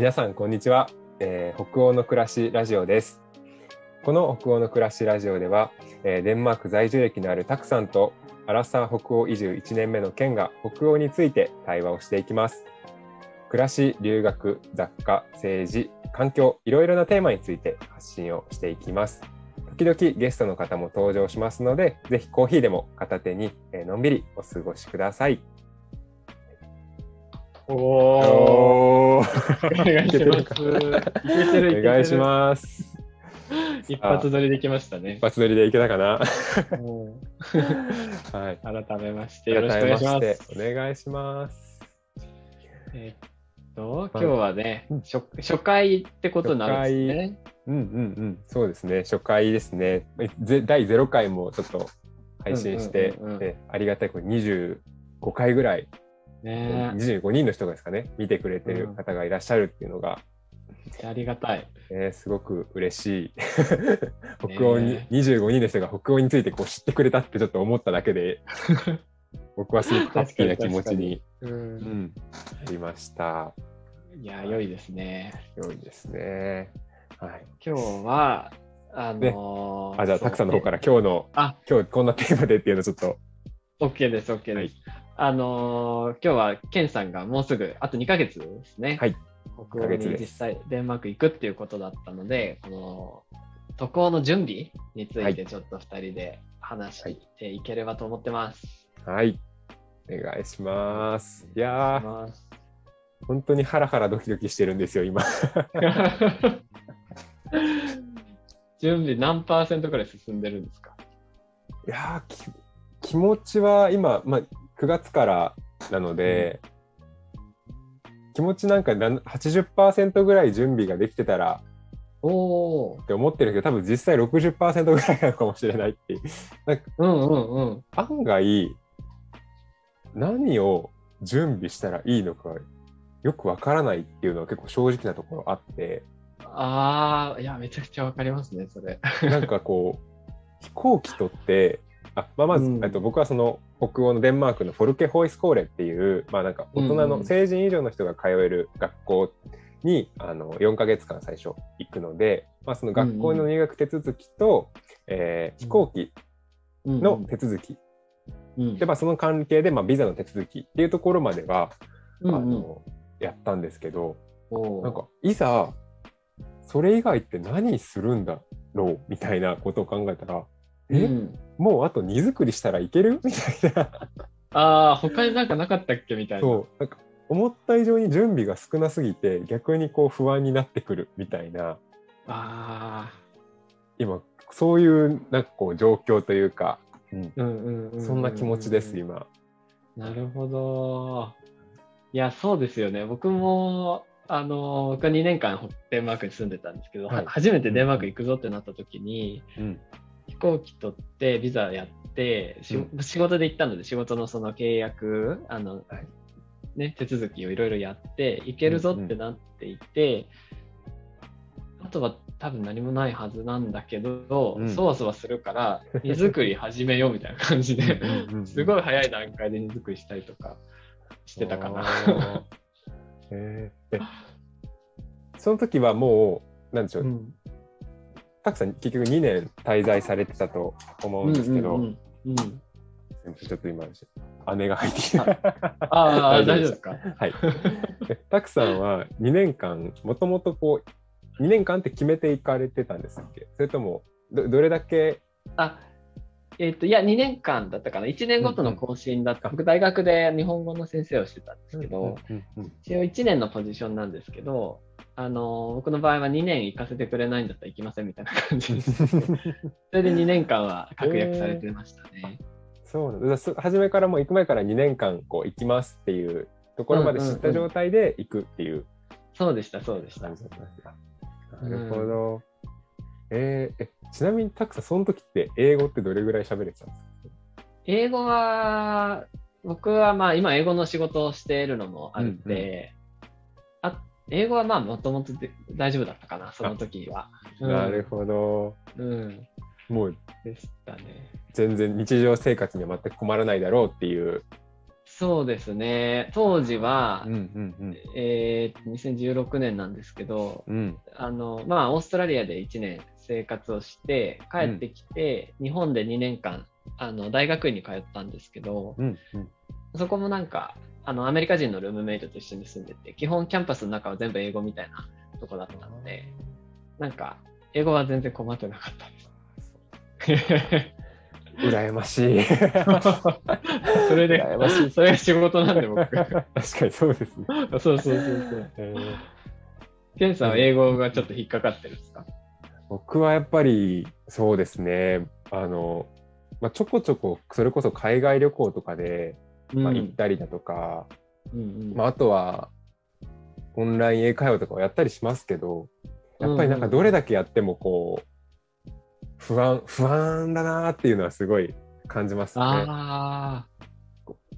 皆さんこんにちは、えー北欧の暮らしラジオです。この北欧の暮らしラジオでは、えーデンマーク在住歴のあるタクさんとアラサー北欧移住1年目のケンが北欧について対話をしていきます。暮らし留学雑貨政治環境いろいろなテーマについて発信をしていきます。時々ゲストの方も登場しますのでぜひコーヒーでも片手に、えのんびりお過ごしください。おお。おお願いします。いけてる。お願いしす。ます。一発撮りできましたね一。発撮りでいけたかな。もはい。う改めましてよろしくお願いします。お願いします。えーっと、今日はねうん、初初回ってことになるんですね。うんうんうん。そうですね。初回ですね。ぜ第0回もちょっと配信して、ありがたいこれ25回ぐらい、ね25人の人がですかね、見てくれてる方がいらっしゃるっていうのが、えありがたい。えーすごく嬉しい。北欧に、ね25人の人が北欧についてこう知ってくれたってちょっと思っただけで、僕はすごくハッピーな気持ちに、う。うんん、なりました。いや、良いですね。良いですね。はい。今日は、あのーあ、じゃあ、たくさんの方から今日の、あ今日こんなテーマでっていうのちょっと、OK です、OK です。はいあのー今日はケンさんがもうすぐ、あと2ヶ月ですね。はい。北欧に実際デンマーク行くっていうことだったので、この渡航の準備についてちょっと2人で話していければと思ってます。はい。お願いします。いや本当にハラハラドキドキしてるんですよ、今。準備何パーセントくらい進んでるんですか？いや気持ちは今、まあ、9月からなので、気持ちなんかなん80%ぐらい準備ができてたらおおっ。て思ってるけど多分実際60%ぐらいなのかもしれないっていう なんかうんうんうん。案外何を準備したらいいのかよくわからないっていうのは結構正直なところあってああ、いや、めちゃくちゃわかりますね、それ。なんかこう飛行機取ってあ、まあ、まず、うん。えっと僕はその北欧のデンマークのフォルケホイスコーレっていう、まあ、なんか大人の成人以上の人が通える学校にあの4ヶ月間最初行くので、まあ、その学校の入学手続きと、えー飛行機の手続き、うん。で、まあ、その関係で、まあ、ビザの手続きっていうところまでは、あのやったんですけどなんかいざそれ以外って何するんだろうみたいなことを考えたら、え？うん。もうあと荷造りしたらいける？みたいな。ああ、他になんかなかったっけ？みたいな。そう。なんか思った以上に準備が少なすぎて逆にこう不安になってくる。みたいな。あ今そういうなんかこう状況というか、うん。そんな気持ちですよ。今。なるほど。いや、そうですよね。僕も、あの、僕は2年間デンマークに住んでたんですけど、はい。は初めてデンマーク行くぞってなった時に、うん飛行機取って、ビザやって、しう仕事で行ったので、仕事のその契約、あの、はい。ね、手続きをいろいろやって、行けるぞってなっていて、あとは多分何もないはずなんだけど、うん。そわそわするから、荷造り始めようみたいな感じで、すごいい早い段階で荷造りしたりとかしてたかな。な。えその時はもうなんでしょう、うんたくさん結局2年滞在されてたと思うんですけど、うんうんうんうんちょっと今姉が入ってきた。ああ、大 大丈夫ですすか？はい。でたくさんは2年間、もともとこう、2年間って決めていかれてたんですっけ？それともど、どれだけ、あ、えっ、と、いや、2年間だったかな。1年ごとの更新だった。僕、大学で日本語の先生をしてたんですけど、うんうん一応1年のポジションなんですけど、あの僕の場合は2年行かせてくれないんだったら行きませんみたいな感じです。それで2年間は確約されてましたね。そうなんだそ初めからもう行く前から2年間こう行きますっていうところまで知った状態で行くっていうそうでした、そうでした。なるほど。えーえちなみにたくさんその時って英語ってどれぐらい喋れてたんですか？英語は、僕はまあ今英語の仕事をしているのもあって、あ英語はまあもともとで大丈夫だったかな、その時は。うんなるほど。うん。もうでしたね。全然日常生活には全く困らないだろうっていうそうですね。当時は、うんうんうんえー2016年なんですけど、うんあの、まあ、オーストラリアで1年生活をして、帰ってきて、日本で2年間、あの、大学院に通ったんですけど、うんうんそこもなんか、あの、アメリカ人のルームメイトと一緒に住んでて、基本キャンパスの中は全部英語みたいなとこだったので、なんか、英語は全然困ってなかったです。羨ましい。それで羨ましい、それが仕事なんで僕。確かにそうですね。そうそうそうそう。えーケンさんは英語がちょっと引っかかってるんですか？僕はやっぱりそうですね。あの、まあ、ちょこちょこそれこそ海外旅行とかで、まあ、行ったりだとか、うんうんまあ、あとはオンライン英会話とかをやったりしますけどやっぱりなんかどれだけやってもこう不安不安だなっていうのはすごい感じますね。あ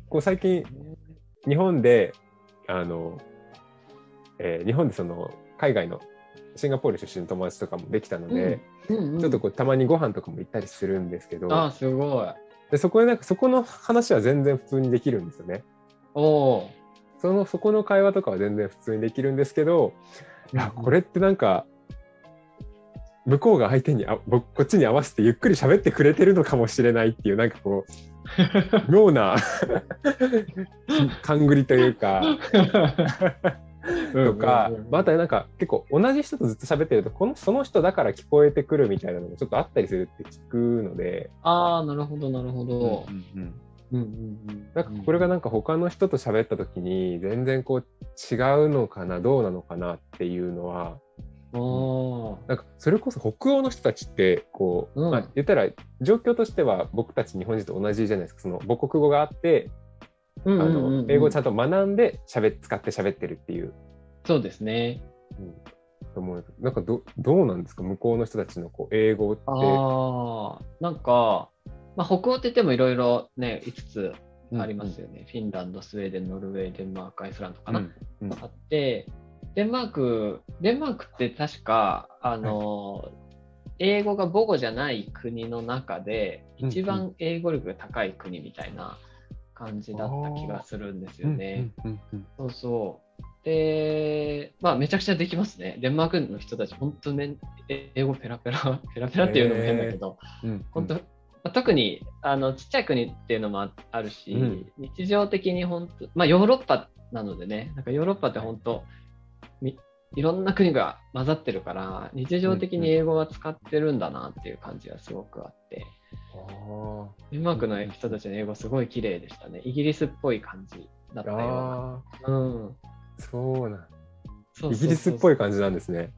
こう最近日本であの、えー日本でその海外のシンガポール出身の友達とかもできたので、あ、うんうんちょっとこうたまにご飯とかも行ったりするんですけどああ、すごい。でそこでなんかそこの話は全然普通にできるんですよね。おおそのそこの会話とかは全然普通にできるんですけど、いやこれってなんか向こうが相手にあ僕こっちに合わせてゆっくり喋ってくれてるのかもしれないっていうなんかこう妙な勘繰りというか。とか、またなんか結構同じ人とずっと喋ってるとこのその人だから聞こえてくるみたいなのもちょっとあったりするって聞くので、ああ、なるほど、なるほど。うんうん。うんうんうん。なんかこれがなんか他の人と喋った時に全然こう違うのかなどうなのかなっていうのはなんかそれこそ北欧の人たちってこう、うん。まあ、言ったら状況としては僕たち日本人と同じじゃないですか。その母国語があって、うんあうんうんうん。の英語をちゃんと学んでしゃべ使って喋ってるっていう、そうですね。うん、と思う。なんかどどうなんですか？向こうの人たちのこう英語って。ああ、なんか、まあ、北欧って言ってもいろいろね、5つありますよね。フィンランド、スウェーデン、ノルウェー、デンマーク、アイスランドかな。うん。うん。あって、デンマーク、デンマークって確か、あの、英語が母語じゃない国の中で、うん一番英語力が高い国みたいな感じだった気がするんですよね。そうそう。で、まあ、めちゃくちゃできますね。デンマークの人たち、本当ね、え英語ペラペラ、ペラペラっていうのも変だけど、うん本当、まあ特にあのちっちゃい国っていうのもああるし、うん日常的に本当、まあ、ヨーロッパなのでね、なんかヨーロッパって本当、みいろんな国が混ざってるから、日常的に英語は使ってるんだなっていう感じがすごくあって、あデンマークの人たちの英語すごい綺麗でしたね。イギリスっぽい感じだっーたような。あうん。ーそうなんイギリスっぽい感じなんですね。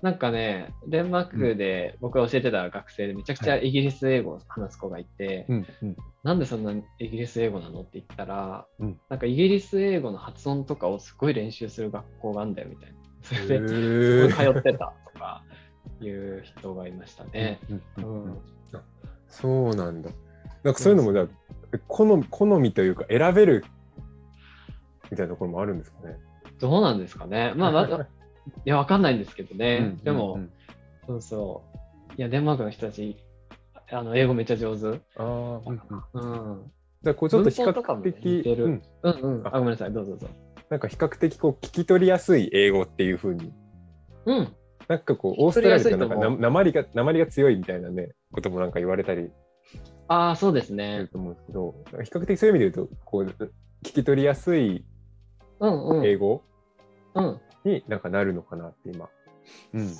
なんかね、デンマークで僕が教えてた学生でめちゃくちゃイギリス英語を話す子がいて、うんうんなんでそんなイギリス英語なのって言ったら、うんなんかイギリス英語の発音とかをすごい練習する学校があるんだよみたいな。それで、へー通ってたとかいう人がいましたね。そうなんだ。なんかそういうのもじゃあ好み好みというか選べるみたいなところもあるんですかね？どうなんですかね。まあ、いや、わかんないんですけどね。うんでも、うんそうそう。いや、デンマークの人たち、あの英語めっちゃ上手。ああ、うんうんうん。じゃあこうちょっと比較的、似てるうんうんうん。ああ、ごめんなさい。どうぞどうぞ。なんか比較的こう聞き取りやすい英語っていう風にうん。なんかこうオーストラリアって取りやすいと思うなんかな鉛が鉛が強いみたいなねこともなんか言われたりああ、そうですするね。と思うんですけど、比較的そういう意味で言うとこう聞き取りやすいうんうん。英語うん。になんかなるのかなって今。うん。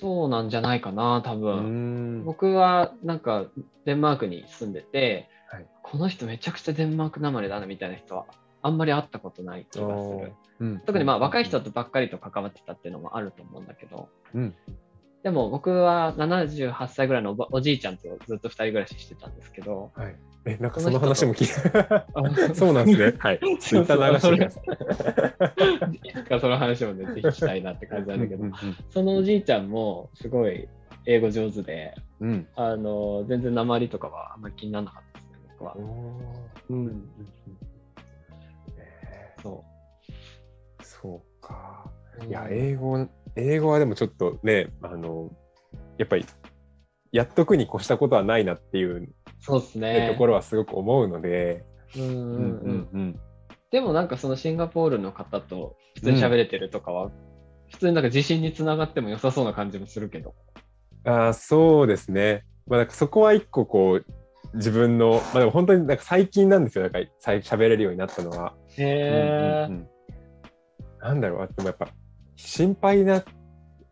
そうなんじゃないかな、多う分。ん僕はなんかデンマークに住んでて、はいこの人めちゃくちゃデンマークなまりだなみたいな人はあんまり会ったことない気がする。うん特にまあ若い人とばっかりと関わってたっていうのもあると思うんだけど、うんでも僕は78歳ぐらいのおばおじいちゃんとずっと2人暮らししてたんですけど、はい。え、なんかその話も聞いた。あ そうなんですね。はい。ツイッター流してその話もね、ぜひしたいなって感じなんだけど、うんそのおじいちゃんもすごい英語上手で、うんうんあの全然鉛とかはあんまり気にならなかったですね、僕はう。ん。うん、うそうか。う。いや、英語、英語はでもちょっとね、あの、やっぱり、やっとくに越したことはないなっていう、そうですねね。ところはすごく思うので、うんうんうん。うんでもなんかそのシンガポールの方と普通に喋れてるとかは、普通になんか自信につながっても良さそうな感じもするけど。あーそうですね。まあ、なんかそこは一個こう、自分の、まあでも本当になんか最近なんですよ。なんか喋れるようになったのは。へうんうんうんなんだろう、でもやっぱ心配な、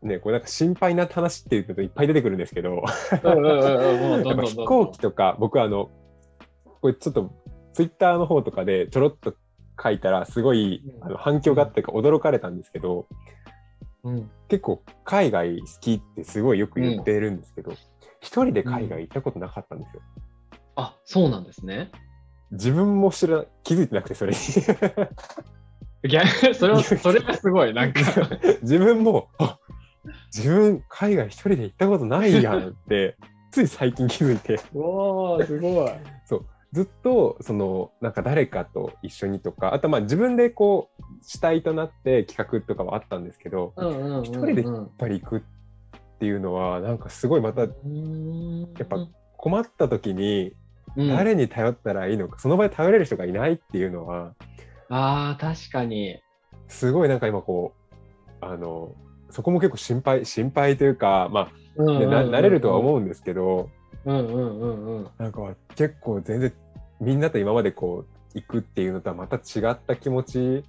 ね、こうなんか心配な話っていうといっぱい出てくるんですけど、飛行機とか、僕あの、これちょっとツイッターの方とかでちょろっと書いたら、すごいうんあの反響があってか驚かれたんですけど、うん結構海外好きってすごいよく言ってるんですけど、一人で海外行ったことなかったんですよ。あ、そうなんですね。自分も知ら気づいてなくて、それに。逆それは、それがすごい、なんか。自分も、あ自分海外一人で行ったことないやんって、つい最近気づいて、おー、すごい。ずっとそのなんか誰かと一緒にとか、あとまあ自分でこう主体となって企画とかはあったんですけど、うんうんうんうん、一人でやっぱり行くっていうのは、なんかすごいまたうーん。やっぱ困った時にうん。誰に頼ったらいいのか、その場で頼れる人がいないっていうのは、ああ、確かに。すごいなんか今こう、あの、そこも結構心配、心配というか、まあ、慣れるとは思うんですけど、うんうんうんうん。なんか結構全然みんなと今までこう行くっていうのとはまた違った気持ち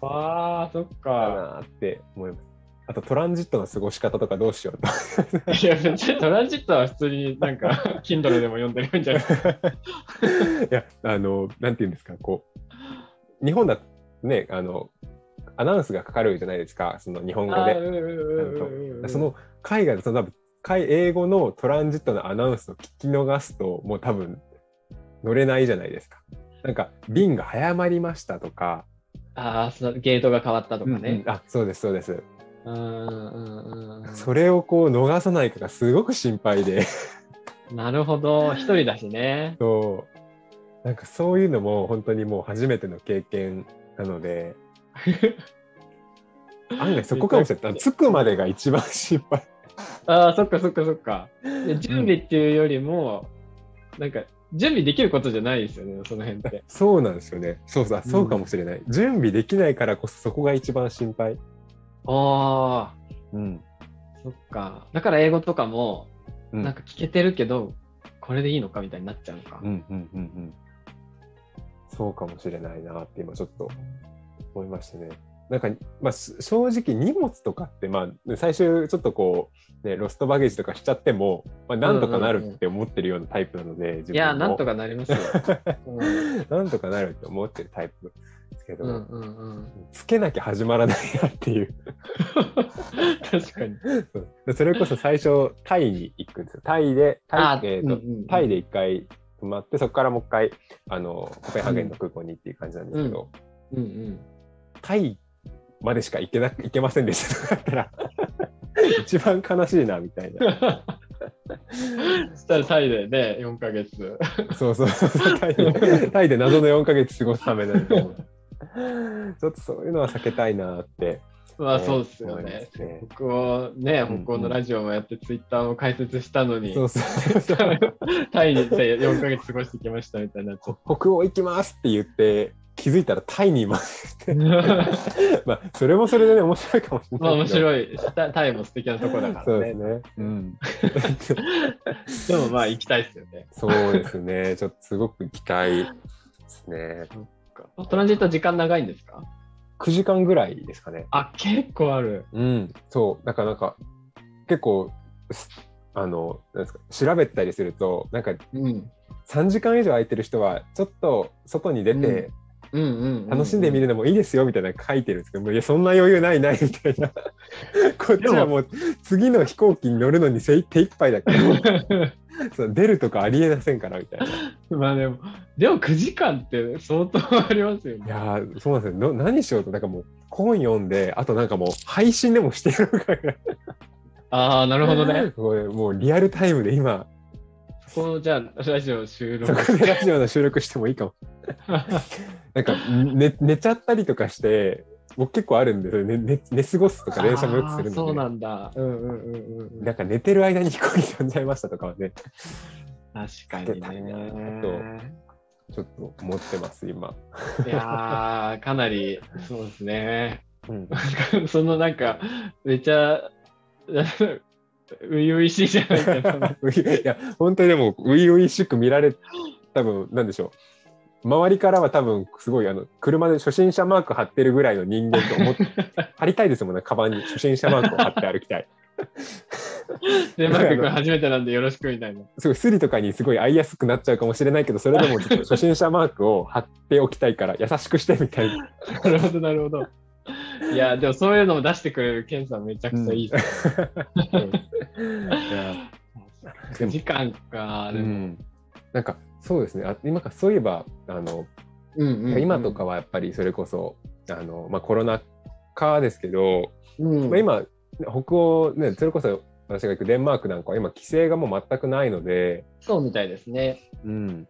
ああ、そっだか。なって思います。あとトランジットの過ごし方とかどうしようと。いや、別にトランジットは普通になんか、Kindle でも読んでるんじゃないいや、あの、なんていうんですか、こう、日本だとね、あの、アナウンスがかかるじゃないですか、その日本語で。その海外でその多分海英語のトランジットのアナウンスを聞き逃すともう多分乗れないじゃないですか。なんか便が早まりましたとか、ああ、そのゲートが変わったとかね。うんあそうですそうです。それをこう逃さないかがすごく心配でなるほど。一人だしね。そうなんかそういうのも本当にもう初めての経験なので 案外そこかもしれない。着くまでが一番心配。ああ、そっかそっかそっか。で準備っていうよりも、なんか、準備できることじゃないですよね、その辺って。そうなんですよね。そうそうそうかもしれない、準備できないからこそそこが一番心配。ああ、うん、そっか。だから英語とかも、うん、なんか聞けてるけど、これでいいのかみたいになっちゃうのか。うんうんうんうん。そうかもしれないなって今ちょっと思いましたね。なんか、まあ、し正直荷物とかって、まあ、最終ちょっとこう、ね、ロストバゲージとかしちゃっても、まあ、なんとかなるって思ってるようなタイプなので、自分もいや、なんとかなりますよ。う んなんとかなるって思ってるタイプですけど、うんうんうん。つけなきゃ始まらないなっていう。確かに。それこそ最初、タイに行くんですよ。タイで、タあイ,、えーとうんうんうんタイで一回泊まって、そこからもう一回、あの、コペンハーゲンの空港にっていう感じなんですけど、うんうん。タイまでしか行けな行けませんでした。とかだったら 一番悲しいなみたいな。そしたらタイでね、4ヶ月。そうそうそうタイで タイで謎の4ヶ月過ごすためなちょっとそういうのは避けたいなって。まあそうですよね。すね。北欧ね、北欧のラジオもやって、ツイッターも開設したのに、タイに行って4ヶ月過ごしてきましたみたいにな。北欧行きますって言って気づいたらタイにいます。まあそれもそれでね面白いかもしれまあ面ないけど白い。タタイも素敵なとこだからね。そうですね、うん、でもまあ行きたいですよね。そうですねちょっとすごく行きたいですねトランジット時間長いんですか？9時間ぐらいですかねあ、結構ある。うん、そう、だからなんか、結構、すあの、なんですか、調べたりすると、なんかうん。3時間以上空いてる人は、ちょっと外に出て、うん、楽しんでみるのもいいですよみたいなの書いてるんですけど、いや、そんな余裕ないないみたいな。こっちはもう、次の飛行機に乗るのに精手一杯だから、そう出るとかありえませんからみたいな。い まあでも、でも9時間って相当ありますよね。やー、そうなんですよ。の何しようと、なんかもう、本読んで、あとなんかもう、配信でもしてるから。ああ、なるほどね。これもうリアルタイムで今、そこのじゃあ、ラジオ収そ録。こでラジオの収録してもいいかも。なんか寝寝ちゃったりとかして、僕結構あるんですよ、ね、寝寝過ごすとか電車もよくするあーそうなんだ。うんうんうんうんうん。なんか寝てる間に飛行機飛んじゃいましたとかはね、確かにね。ちょっと思ってます、今。いやー、かなり、そうですね。うん、そのなんか、めちゃ、初々しいじゃないか。いや、本当にでも、初々しく見られ、多分なんでしょう。周りからは多分すごいあの車で初心者マーク貼ってるぐらいの人間と思って貼りた。いですもんねカバンに初心者マークを貼って歩きた。いでマーク君初めてなんでよろしくみた。いなすごいスリとかにすごい合いやすくなっちゃうかもしれないけどそれでも初心者マークを貼っておきた。いから優しくしてみた。いななるほどなるほどいやでもそういうのも出してくれるケンさんめちゃくちゃいいです、うん9時間か、でも、うん、なんかそうですね。あ今かそういえばあの、うんうんうん、今とかはやっぱりそれこそあの、まあ、コロナ禍ですけど、うん、まあ、今北欧ねそれこそ私が行くデンマークなんかは今規制がもう全くないのでそうみたいですね、うん、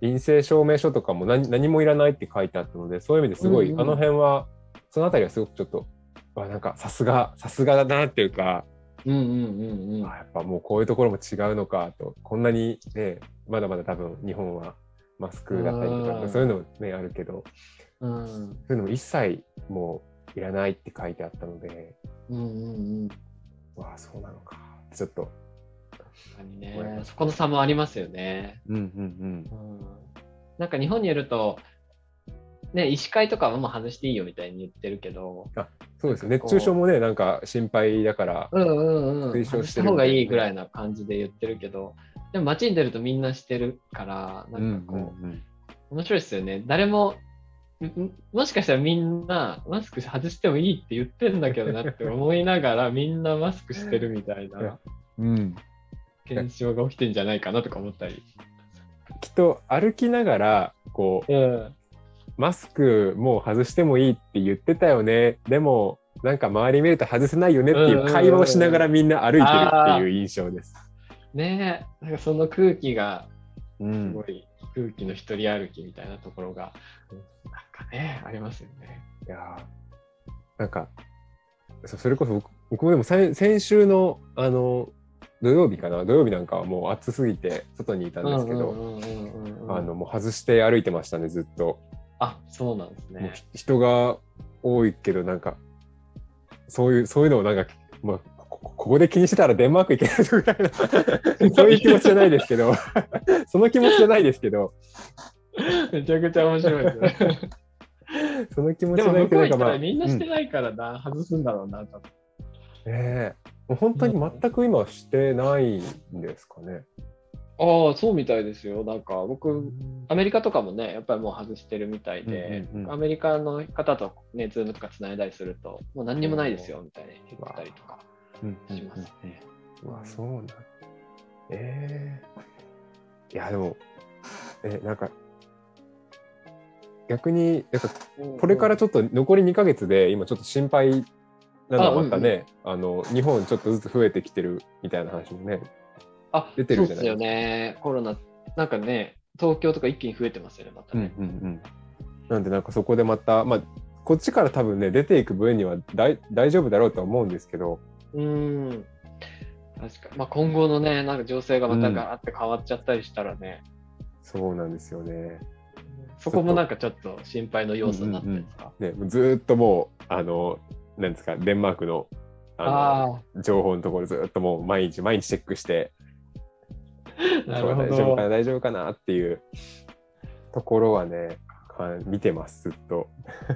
陰性証明書とかも何何もいらないって書いてあったのでそういう意味ですごい、うんうん、あの辺はその辺りはすごくちょっとあなんかさすがさすがだなっていうかうんうんうんうん。あやっぱもうこういうところも違うのかと。こんなにねまだまだ多分日本はマスクだったりとうん。かそういうのねあるけどうん。そういうのも一切もういらないって書いてあったので。うんうんうん。わあそうなのか。ちょっと。確かにね、そこの差もありますよね。うんうんうん。なんか日本にいると、ね、医師会とかはもう外していいよみたいに言ってるけど、そうですよ熱中症もねなんか心配だからうんうんうん、推奨外ししてるみた方がいいぐらいな感じで言ってるけど、でも街に出るとみんなしてるから、なんかこう、うん面白いですよね。誰も、んんもしかしたらみんなマスク外してもいいって言ってんだけどなって思いながら みんなマスクしてるみたいな。うんうん。現象が起きてんじゃないかなとか思ったり。きっと歩きながらこううん。マスクもう外してもいいって言ってたよねでもなんか周り見ると外せないよねっていう会話をしながらみんな歩いてるっていう印象です。ねえ、なんかその空気がうんすごい空気の一人歩きみたいなところが、なんかね、ありますよね。いやーなんかそそれこそ僕僕もでも先先週のあの土曜日かな？土曜日なんかはもう暑すぎて外にいたんですけど、もう外して歩いてましたねずっと。あ、そうなんですね。ひ人が多いけどなんかそういうそういうのをなんか、まあ、ここで気にしてたらデンマーク行けないぐらいな そういう気持ちじゃないですけど その気持ちじゃないですけどめちゃくちゃ面白いですね。その気持ちでも向こまあらみんなしてうんないからな、外すんだろうな、多分。ねえもう本当に全く今してないんですかね。ああ、そうみたいですよ。なんか僕、アメリカとかもね、やっぱりもう外してるみたいで、うんうんうん。アメリカの方とね、ズームとかつないだりすると、もう何にもないですよ、みたいに言ってたりとかうんうんしますね。うわそうなんええいやでもえなんか逆になんかこれからちょっと残り2ヶ月で今ちょっと心配なのはまたねあ、の日本ちょっとずつ増えてきてるみたいな話もねあ、出てるじゃないそうですよね。コロナ、なんかね、東京とか一気に増えてますよね、またね。んなんでなんかそこでまたまあこっちから多分ね出ていく分には大大丈夫だろうとは思うんですけどうーん。確かまあ、今後のね、なんか情勢がまたガラッて変わっちゃったりしたらね、そうなんですよね。そこもなんかちょっと心配の要素になってるんですか。ねずーっともうあのなんですかデンマークのああの情報のところずーっともう毎日毎日チェックしてあ、なるほそう大丈夫かなど。大丈夫かなっていうところはねか見てますずっと。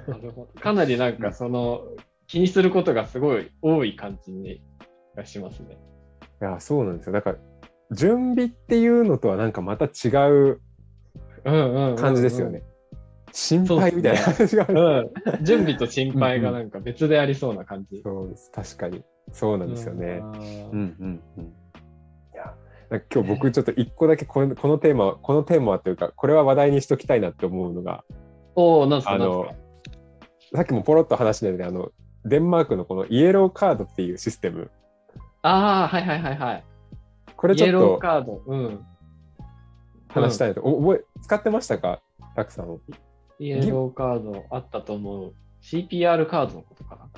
なるほどかなりなんかその気にすることがすごい多い感じにがしますね。いやそうなんですよだから準備っていうのとはなんかまた違ううんうんうんうん感じですよね。。心配みたいな話があうる。ん、準備と心配がなんか別でありそうな感じ。そうです確かにそうなんですよね。うんうんうんなんか今日僕ちょっと一個だけこのこのテーマ、このテーマはというか、これは話題にしときたいなって思うのが、おお、なんすかあのさっきもポロッと話したように、あの、デンマークのこのイエローカードっていうシステム、ああ、はいはいはいはい。これちイエローょっとカード。うん。話したいなと、お覚え、使ってましたか？たくさん。イエローカードあったと思う。CPR カードのことかな？